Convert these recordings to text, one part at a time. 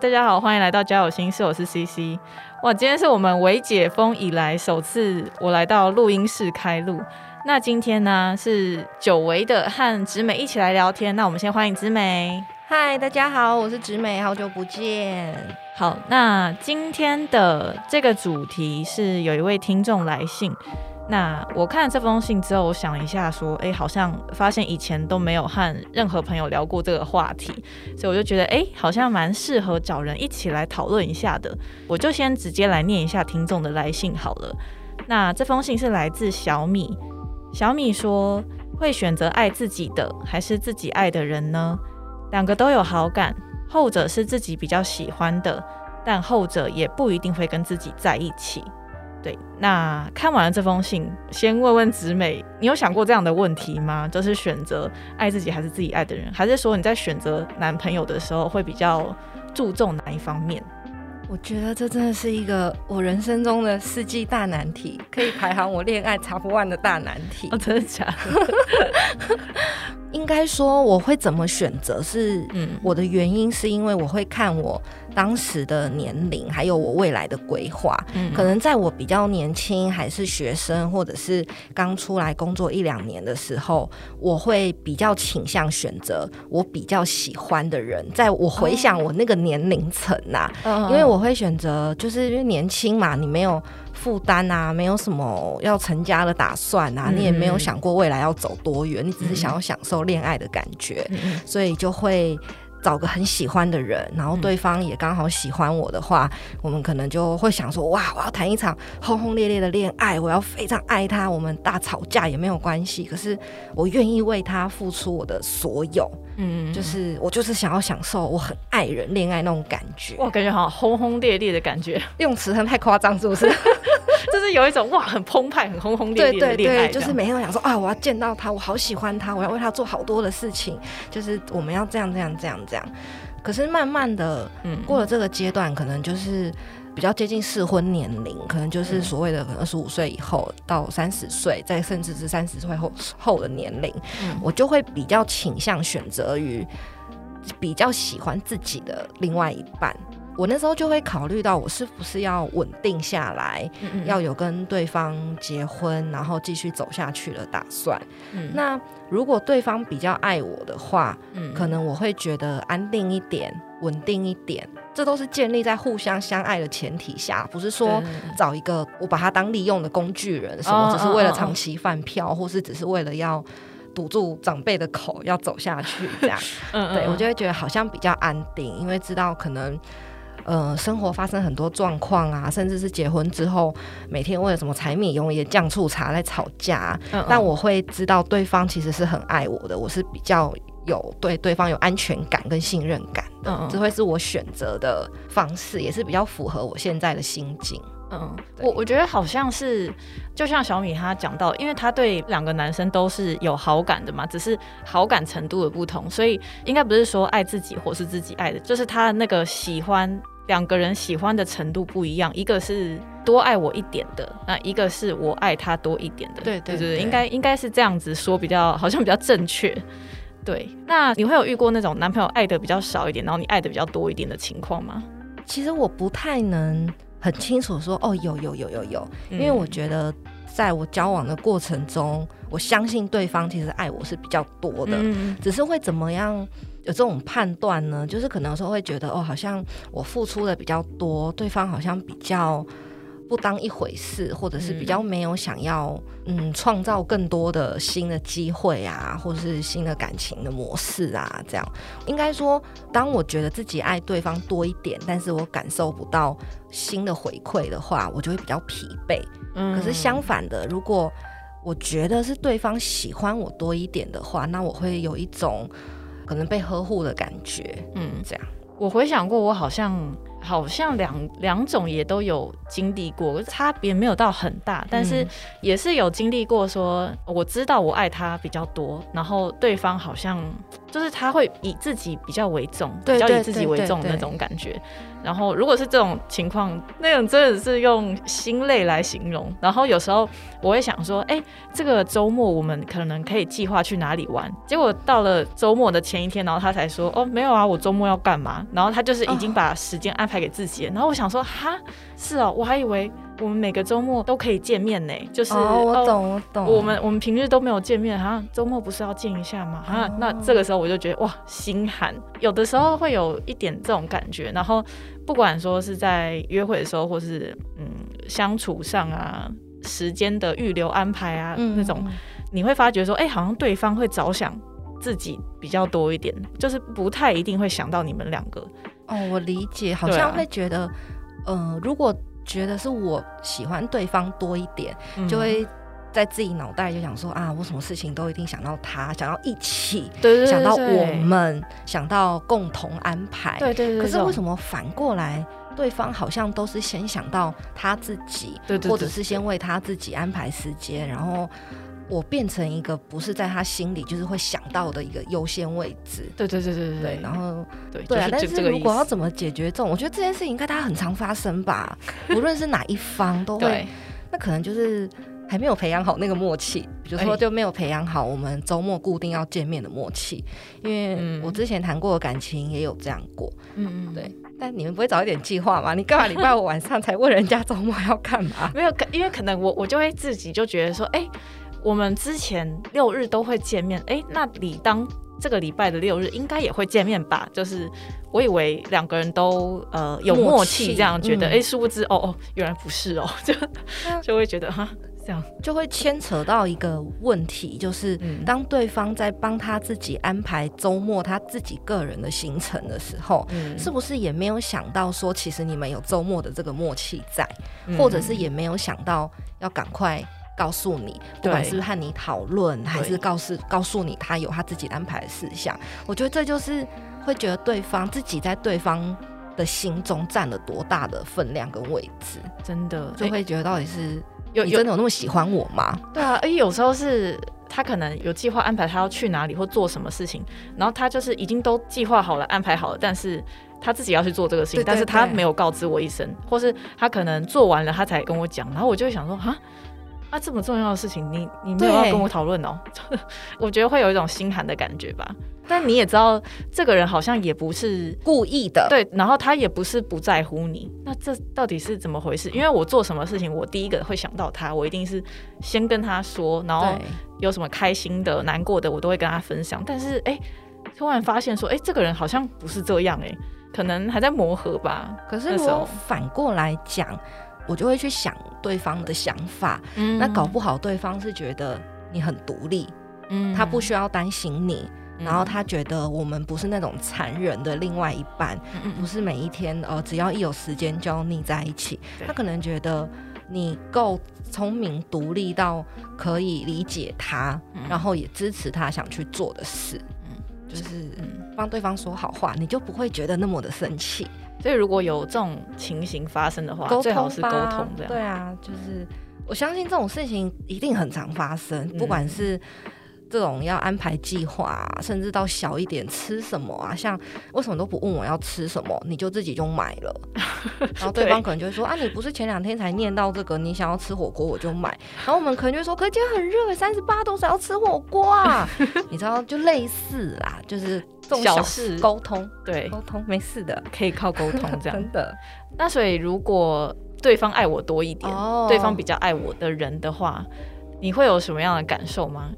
大家好，欢迎来到交友心事，我是 CC。哇，今天是我们微解封以来首次我来到录音室开录。那今天呢是久违的和植美一起来聊天。那我们先欢迎植美。嗨，大家好，我是植美，好久不见。好，那今天的这个主题是有一位听众来信。那我看了这封信之后，我想一下，说，哎，好像发现以前都没有和任何朋友聊过这个话题，所以我就觉得，哎，好像蛮适合找人一起来讨论一下的。我就先直接来念一下听众的来信好了。那这封信是来自小米，小米说，会选择爱自己的还是自己爱的人呢？两个都有好感，后者是自己比较喜欢的，但后者也不一定会跟自己在一起。对，那看完了这封信，先问问子美，你有想过这样的问题吗？就是选择爱自己还是自己爱的人，还是说你在选择男朋友的时候会比较注重哪一方面？我觉得这真的是一个我人生中的世纪大难题，可以排行我恋爱查不完的大难题。哦，真的假的？应该说我会怎么选择是，嗯，我的原因是因为我会看我当时的年龄，还有我未来的规划。嗯，可能在我比较年轻，还是学生，或者是刚出来工作一两年的时候，我会比较倾向选择我比较喜欢的人。在我回想我那个年龄层呐，因为我会选择，就是因为年轻嘛，你没有。负担啊，没有什么要成家的打算啊，你也没有想过未来要走多远，你只是想要享受恋爱的感觉，所以就会。找个很喜欢的人，然后对方也刚好喜欢我的话，我们可能就会想说：哇，我要谈一场轰轰烈烈的恋爱，我要非常爱他，我们大吵架也没有关系。可是我愿意为他付出我的所有，嗯，就是我就是想要享受我很爱人恋爱那种感觉。哇，感觉好轰轰烈烈的感觉，用词很太夸张，是不是？就是有一种哇，很澎湃、很轰轰烈烈的恋爱，就是每天都想说啊，我要见到他，我好喜欢他，我要为他做好多的事情，就是我们要这样、这样、这样。这样，可是慢慢的，嗯，过了这个阶段，可能就是比较接近适婚年龄，可能就是所谓的可能二十五岁以后到三十岁，再甚至是三十岁后后的年龄，我就会比较倾向选择于比较喜欢自己的另外一半。我那时候就会考虑到，我是不是要稳定下来，要有跟对方结婚，然后继续走下去的打算。那如果对方比较爱我的话，可能我会觉得安定一点、稳定一点，这都是建立在互相相爱的前提下，不是说找一个我把他当利用的工具人，什么只是为了长期饭票，或是只是为了要堵住长辈的口要走下去这样。对我就会觉得好像比较安定，因为知道可能。呃，生活发生很多状况啊，甚至是结婚之后，每天为了什么柴米油盐酱醋茶在吵架。嗯但我会知道对方其实是很爱我的，我是比较有对对方有安全感跟信任感的，这会是我选择的方式，也是比较符合我现在的心境。嗯，我我觉得好像是，就像小米他讲到，因为他对两个男生都是有好感的嘛，只是好感程度的不同，所以应该不是说爱自己或是自己爱的，就是他那个喜欢。两个人喜欢的程度不一样，一个是多爱我一点的，那一个是我爱他多一点的。对对对，应该应该是这样子说比较好像比较正确。对，那你会有遇过那种男朋友爱的比较少一点，然后你爱的比较多一点的情况吗？其实我不太能很清楚说哦，有有有有有，因为我觉得在我交往的过程中，我相信对方其实爱我是比较多的，只是会怎么样。有这种判断呢，就是可能有时候会觉得哦，好像我付出的比较多，对方好像比较不当一回事，或者是比较没有想要嗯创造更多的新的机会啊，或者是新的感情的模式啊，这样应该说，当我觉得自己爱对方多一点，但是我感受不到新的回馈的话，我就会比较疲惫。嗯，可是相反的，如果我觉得是对方喜欢我多一点的话，那我会有一种。可能被呵护的感觉，嗯，这样。我回想过，我好像好像两两种也都有经历过，差别没有到很大，但是也是有经历过。说我知道我爱他比较多，然后对方好像就是他会以自己比较为重，比较以自己为重的那种感觉。然后如果是这种情况，那种真的是用心累来形容。然后有时候我会想说，哎，这个周末我们可能可以计划去哪里玩。结果到了周末的前一天，然后他才说，哦，没有啊，我周末要干嘛？然后他就是已经把时间安排给自己。然后我想说，哈，是哦，我还以为我们每个周末都可以见面呢。就是我懂，我懂。我们我们平日都没有见面，哈，周末不是要见一下吗？哈，那这个时候我就觉得哇，心寒。有的时候会有一点这种感觉。然后不管说是在约会的时候，或是嗯相处上啊，时间的预留安排啊，那种你会发觉说，哎，好像对方会着想自己比较多一点，就是不太一定会想到你们两个。哦，我理解，好像会觉得，呃，如果觉得是我喜欢对方多一点，就会在自己脑袋就想说啊，我什么事情都一定想到他，想到一起，想到我们，想到共同安排。对对对。可是为什么反过来，对方好像都是先想到他自己，或者是先为他自己安排时间，然后。我变成一个不是在他心里就是会想到的一个优先位置。对对对对对。然后对对啊，但是如果要怎么解决这种，我觉得这件事情应该它很常发生吧。无论是哪一方都会，那可能就是还没有培养好那个默契。比如说就没有培养好我们周末固定要见面的默契。因为我之前谈过的感情也有这样过。嗯嗯。对。但你们不会早一点计划吗？你干嘛礼拜五晚上才问人家周末要干嘛？没有，因为可能我我就会自己就觉得说，哎。我们之前六日都会见面，哎，那理当这个礼拜的六日应该也会见面吧？就是我以为两个人都呃有默契，这样觉得，哎，殊不知哦哦，原来不是哦，就就会觉得哈，这样就会牵扯到一个问题，就是当对方在帮他自己安排周末他自己个人的行程的时候，是不是也没有想到说，其实你们有周末的这个默契在，或者是也没有想到要赶快。告诉你，不管是和你讨论，还是告诉告诉你他有他自己安排的事项，我觉得这就是会觉得对方自己在对方的心中占了多大的分量跟位置，真的。就会觉得到底是有真的有那么喜欢我吗？对啊，而且有时候是他可能有计划安排他要去哪里或做什么事情，然后他就是已经都计划好了安排好了，但是他自己要去做这个事情，但是他没有告知我一声，或是他可能做完了他才跟我讲，然后我就会想说啊。啊，这么重要的事情，你你没有要跟我讨论哦？我觉得会有一种心寒的感觉吧。但你也知道，这个人好像也不是故意的，对。然后他也不是不在乎你，那这到底是怎么回事？因为我做什么事情，我第一个会想到他，我一定是先跟他说，然后有什么开心的、难过的，我都会跟他分享。但是哎，突然发现说，哎，这个人好像不是这样，哎，可能还在磨合吧。可是如果反过来讲。我就会去想对方的想法，那搞不好对方是觉得你很独立，嗯，他不需要担心你，然后他觉得我们不是那种残忍的另外一半，不是每一天呃只要一有时间就要腻在一起，他可能觉得你够聪明独立到可以理解他，然后也支持他想去做的事，嗯，就是帮对方说好话，你就不会觉得那么的生气。所以如果有这种情形发生的话，最好是沟通这样。对啊，就是我相信这种事情一定很常发生，不管是。这种要安排计划，啊甚至到小一点吃什么啊？像为什么都不问我要吃什么，你就自己就买了，然后对方可能就会说啊，你不是前两天才念到这个，你想要吃火锅我就买，然后我们可能就说，可是今天很热，三十八度，谁要吃火锅啊？你知道，就类似啦，就是这种小事沟通，对，沟通没事的，可以靠沟通这样。真的。那所以如果对方爱我多一点，对方比较爱我的人的话，你会有什么样的感受吗？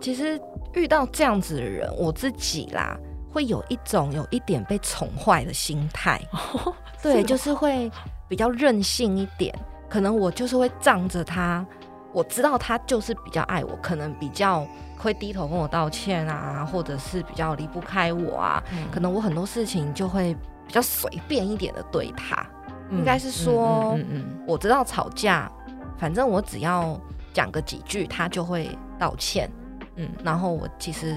其实遇到这样子的人，我自己啦，会有一种有一点被宠坏的心态。对，就是会比较任性一点。可能我就是会仗着他，我知道他就是比较爱我，可能比较会低头跟我道歉啊，或者是比较离不开我啊。可能我很多事情就会比较随便一点的对他。应该是说，嗯我知道吵架，反正我只要讲个几句，他就会道歉。嗯，然后我其实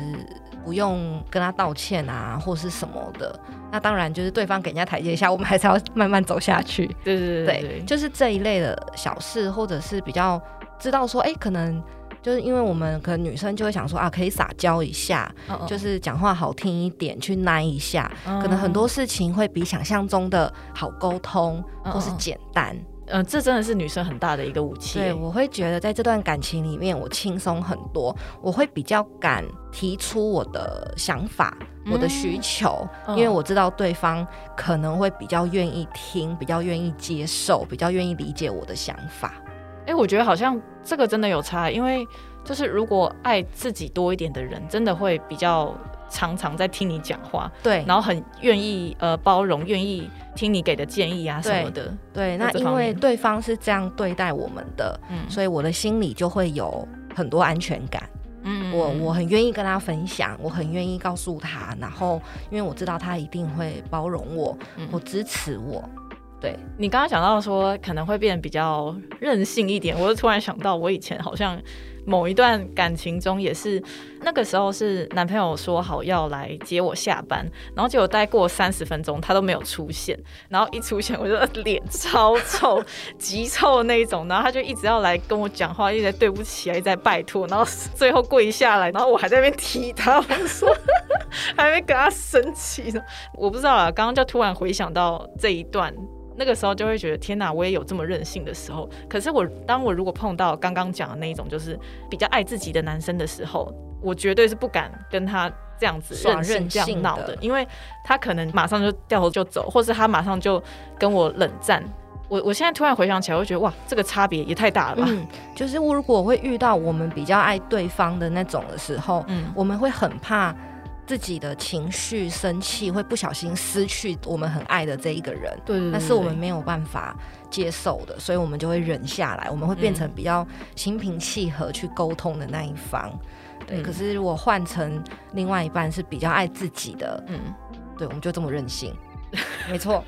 不用跟他道歉啊，或是什么的。那当然就是对方给人家台阶下，我们还是要慢慢走下去。对对对，就是这一类的小事，或者是比较知道说，哎，可能就是因为我们可能女生就会想说啊，可以撒娇一下，就是讲话好听一点，去耐一下，可能很多事情会比想象中的好沟通，或是简单。嗯，这真的是女生很大的一个武器。对，我会觉得在这段感情里面，我轻松很多，我会比较敢提出我的想法、我的需求，因为我知道对方可能会比较愿意听，比较愿意接受，比较愿意理解我的想法。哎，我觉得好像这个真的有差，因为就是如果爱自己多一点的人，真的会比较。常常在听你讲话，对，然后很愿意呃包容，愿意听你给的建议啊什么的，对。那因为对方是这样对待我们的，嗯，所以我的心里就会有很多安全感，嗯，我我很愿意跟他分享，我很愿意告诉他，然后因为我知道他一定会包容我，我支持我。对你刚刚讲到说可能会变得比较任性一点，我就突然想到我以前好像。某一段感情中也是，那个时候是男朋友说好要来接我下班，然后结果待过三十分钟他都没有出现，然后一出现我就脸超臭，极臭的那一种，然后他就一直要来跟我讲话，一直在对不起啊，一直在拜托，然后最后跪下来，然后我还在那边踢他，我说还没跟他生气呢，我不知道啊，刚刚就突然回想到这一段。那个时候就会觉得天哪，我也有这么任性的时候。可是我当我如果碰到刚刚讲的那一种，就是比较爱自己的男生的时候，我绝对是不敢跟他这样子任性这样闹的，因为他可能马上就掉头就走，或是他马上就跟我冷战。我我现在突然回想起来，我觉得哇，这个差别也太大了吧。嗯，就是我如果会遇到我们比较爱对方的那种的时候，嗯，我们会很怕。自己的情绪生气，会不小心失去我们很爱的这一个人，对，那是我们没有办法接受的，所以我们就会忍下来，我们会变成比较心平气和去沟通的那一方。对，可是如果换成另外一半是比较爱自己的，嗯，对，我们就这么任性，没错。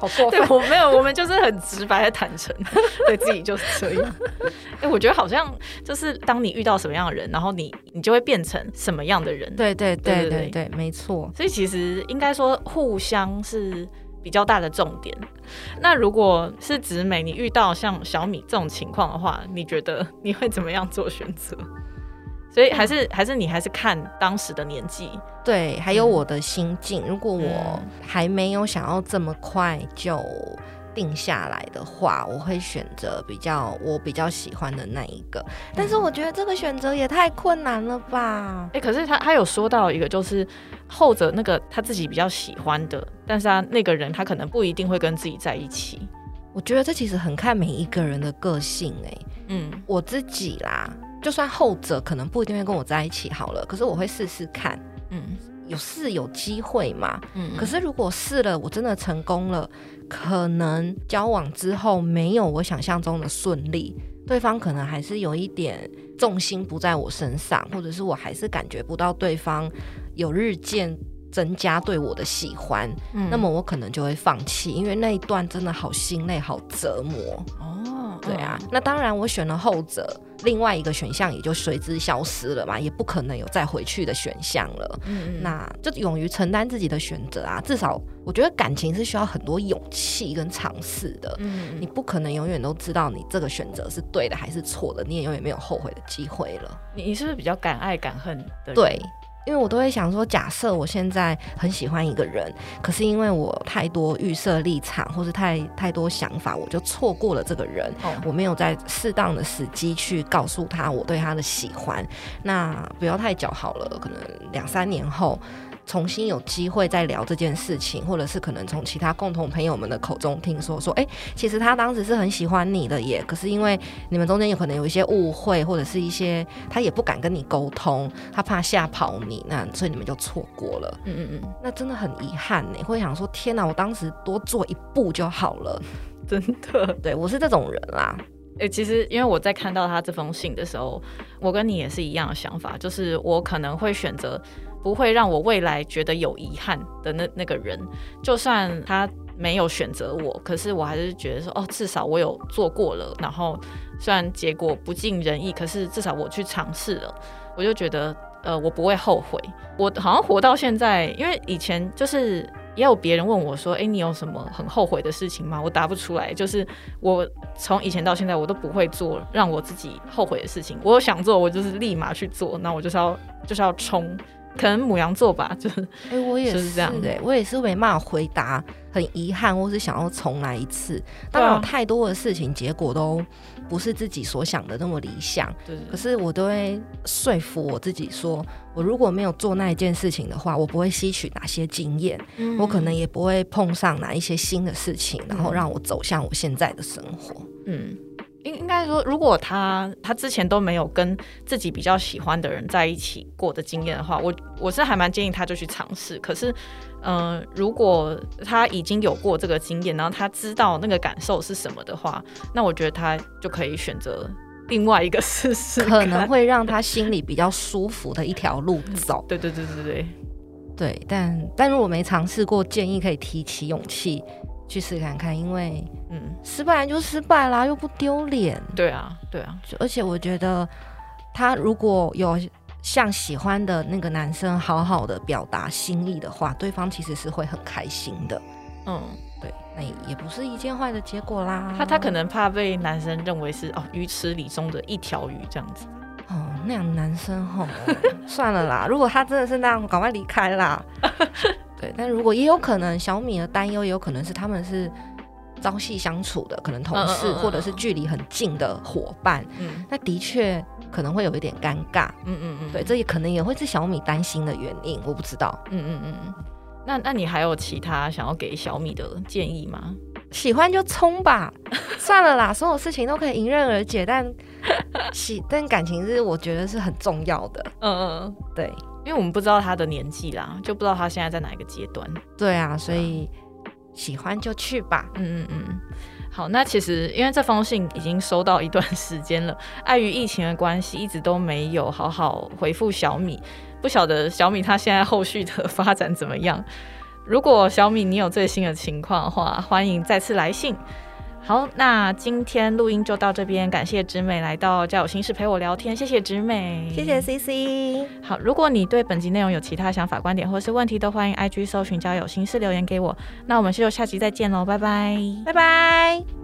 好过分对我没有，我们就是很直白的坦诚，对自己就是这样。哎，我觉得好像就是当你遇到什么样的人，然后你你就会变成什么样的人。对对对对对，没错。所以其实应该说互相是比较大的重点。那如果是直美，你遇到像小米这种情况的话，你觉得你会怎么样做选择？所以还是还是你还是看当时的年纪，对，还有我的心境。如果我还没有想要这么快就定下来的话，我会选择比较我比较喜欢的那一个。但是我觉得这个选择也太困难了吧？哎，可是他他有说到一个，就是后者那个他自己比较喜欢的，但是他那个人他可能不一定会跟自己在一起。我觉得这其实很看每一个人的个性。哎，嗯，我自己啦。就算后者可能不一定会跟我在一起好了，可是我会试试看，嗯，有试有机会嘛，嗯。可是如果试了，我真的成功了，可能交往之后没有我想象中的顺利，对方可能还是有一点重心不在我身上，或者是我还是感觉不到对方有日渐增加对我的喜欢，那么我可能就会放弃，因为那一段真的好心累，好折磨。哦，对啊，那当然我选了后者。另外一个选项也就随之消失了嘛，也不可能有再回去的选项了。嗯，那就勇于承担自己的选择啊。至少我觉得感情是需要很多勇气跟尝试的。嗯，你不可能永远都知道你这个选择是对的还是错的，你也永远没有后悔的机会了。你你是不是比较敢爱敢恨的？对。因为我都会想说，假设我现在很喜欢一个人，可是因为我太多预设立场，或是太太多想法，我就错过了这个人。我没有在适当的时机去告诉他我对他的喜欢，那不要太久好了，可能两三年后。重新有机会再聊这件事情，或者是可能从其他共同朋友们的口中听说说，哎，其实他当时是很喜欢你的耶，可是因为你们中间有可能有一些误会，或者是一些他也不敢跟你沟通，他怕吓跑你，那所以你们就错过了。嗯嗯嗯，那真的很遗憾呢，会想说天哪，我当时多做一步就好了，真的，对我是这种人啦。诶，其实因为我在看到他这封信的时候，我跟你也是一样的想法，就是我可能会选择。不会让我未来觉得有遗憾的那那个人，就算他没有选择我，可是我还是觉得说，哦，至少我有做过了。然后虽然结果不尽人意，可是至少我去尝试了，我就觉得，呃，我不会后悔。我好像活到现在，因为以前就是也有别人问我说，哎，你有什么很后悔的事情吗？我答不出来。就是我从以前到现在，我都不会做让我自己后悔的事情。我想做，我就是立马去做。那我就是要就是要冲。可能母羊座吧，就是哎，我也是这样的，我也是没办法回答，很遗憾，或是想要重来一次。当然，有太多的事情结果都不是自己所想的那么理想。对，可是我都会说服我自己，说我如果没有做那一件事情的话，我不会吸取哪些经验，我可能也不会碰上哪一些新的事情，然后让我走向我现在的生活。嗯。应应该说，如果他他之前都没有跟自己比较喜欢的人在一起过的经验的话，我我是还蛮建议他就去尝试。可是，嗯，如果他已经有过这个经验，然后他知道那个感受是什么的话，那我觉得他就可以选择另外一个试试，可能会让他心里比较舒服的一条路走。对对对对对对，但但如果没尝试过，建议可以提起勇气。去试看看，因为嗯，失败就失败啦，又不丢脸。对啊，对啊。而且我觉得，他如果有向喜欢的那个男生好好的表达心意的话，对方其实是会很开心的。嗯，对，那也不是一件坏的结果啦。他他可能怕被男生认为是哦鱼池里中的一条鱼这样子。哦，那样男生吼，算了啦。如果他真的是那样，赶快离开啦。对，但如果也有可能，小米的担忧也有可能是他们是朝夕相处的，可能同事或者是距离很近的伙伴，嗯，那的确可能会有一点尴尬，嗯嗯嗯，对，这也可能也会是小米担心的原因，我不知道，嗯嗯嗯，那那你还有其他想要给小米的建议吗？喜欢就冲吧，算了啦，所有事情都可以迎刃而解，但 喜但感情是我觉得是很重要的，嗯嗯，对。因为我们不知道他的年纪啦，就不知道他现在在哪一个阶段。对啊，所以喜欢就去吧。嗯嗯嗯。好，那其实因为这封信已经收到一段时间了，碍于疫情的关系，一直都没有好好回复小米。不晓得小米他现在后续的发展怎么样？如果小米你有最新的情况的话，欢迎再次来信。好，那今天录音就到这边，感谢直美来到交友心事陪我聊天，谢谢直美，谢谢 C C。好，如果你对本集内容有其他想法、观点或是问题，都欢迎 I G 搜寻交友心事留言给我。那我们就下集再见喽，拜拜，拜拜。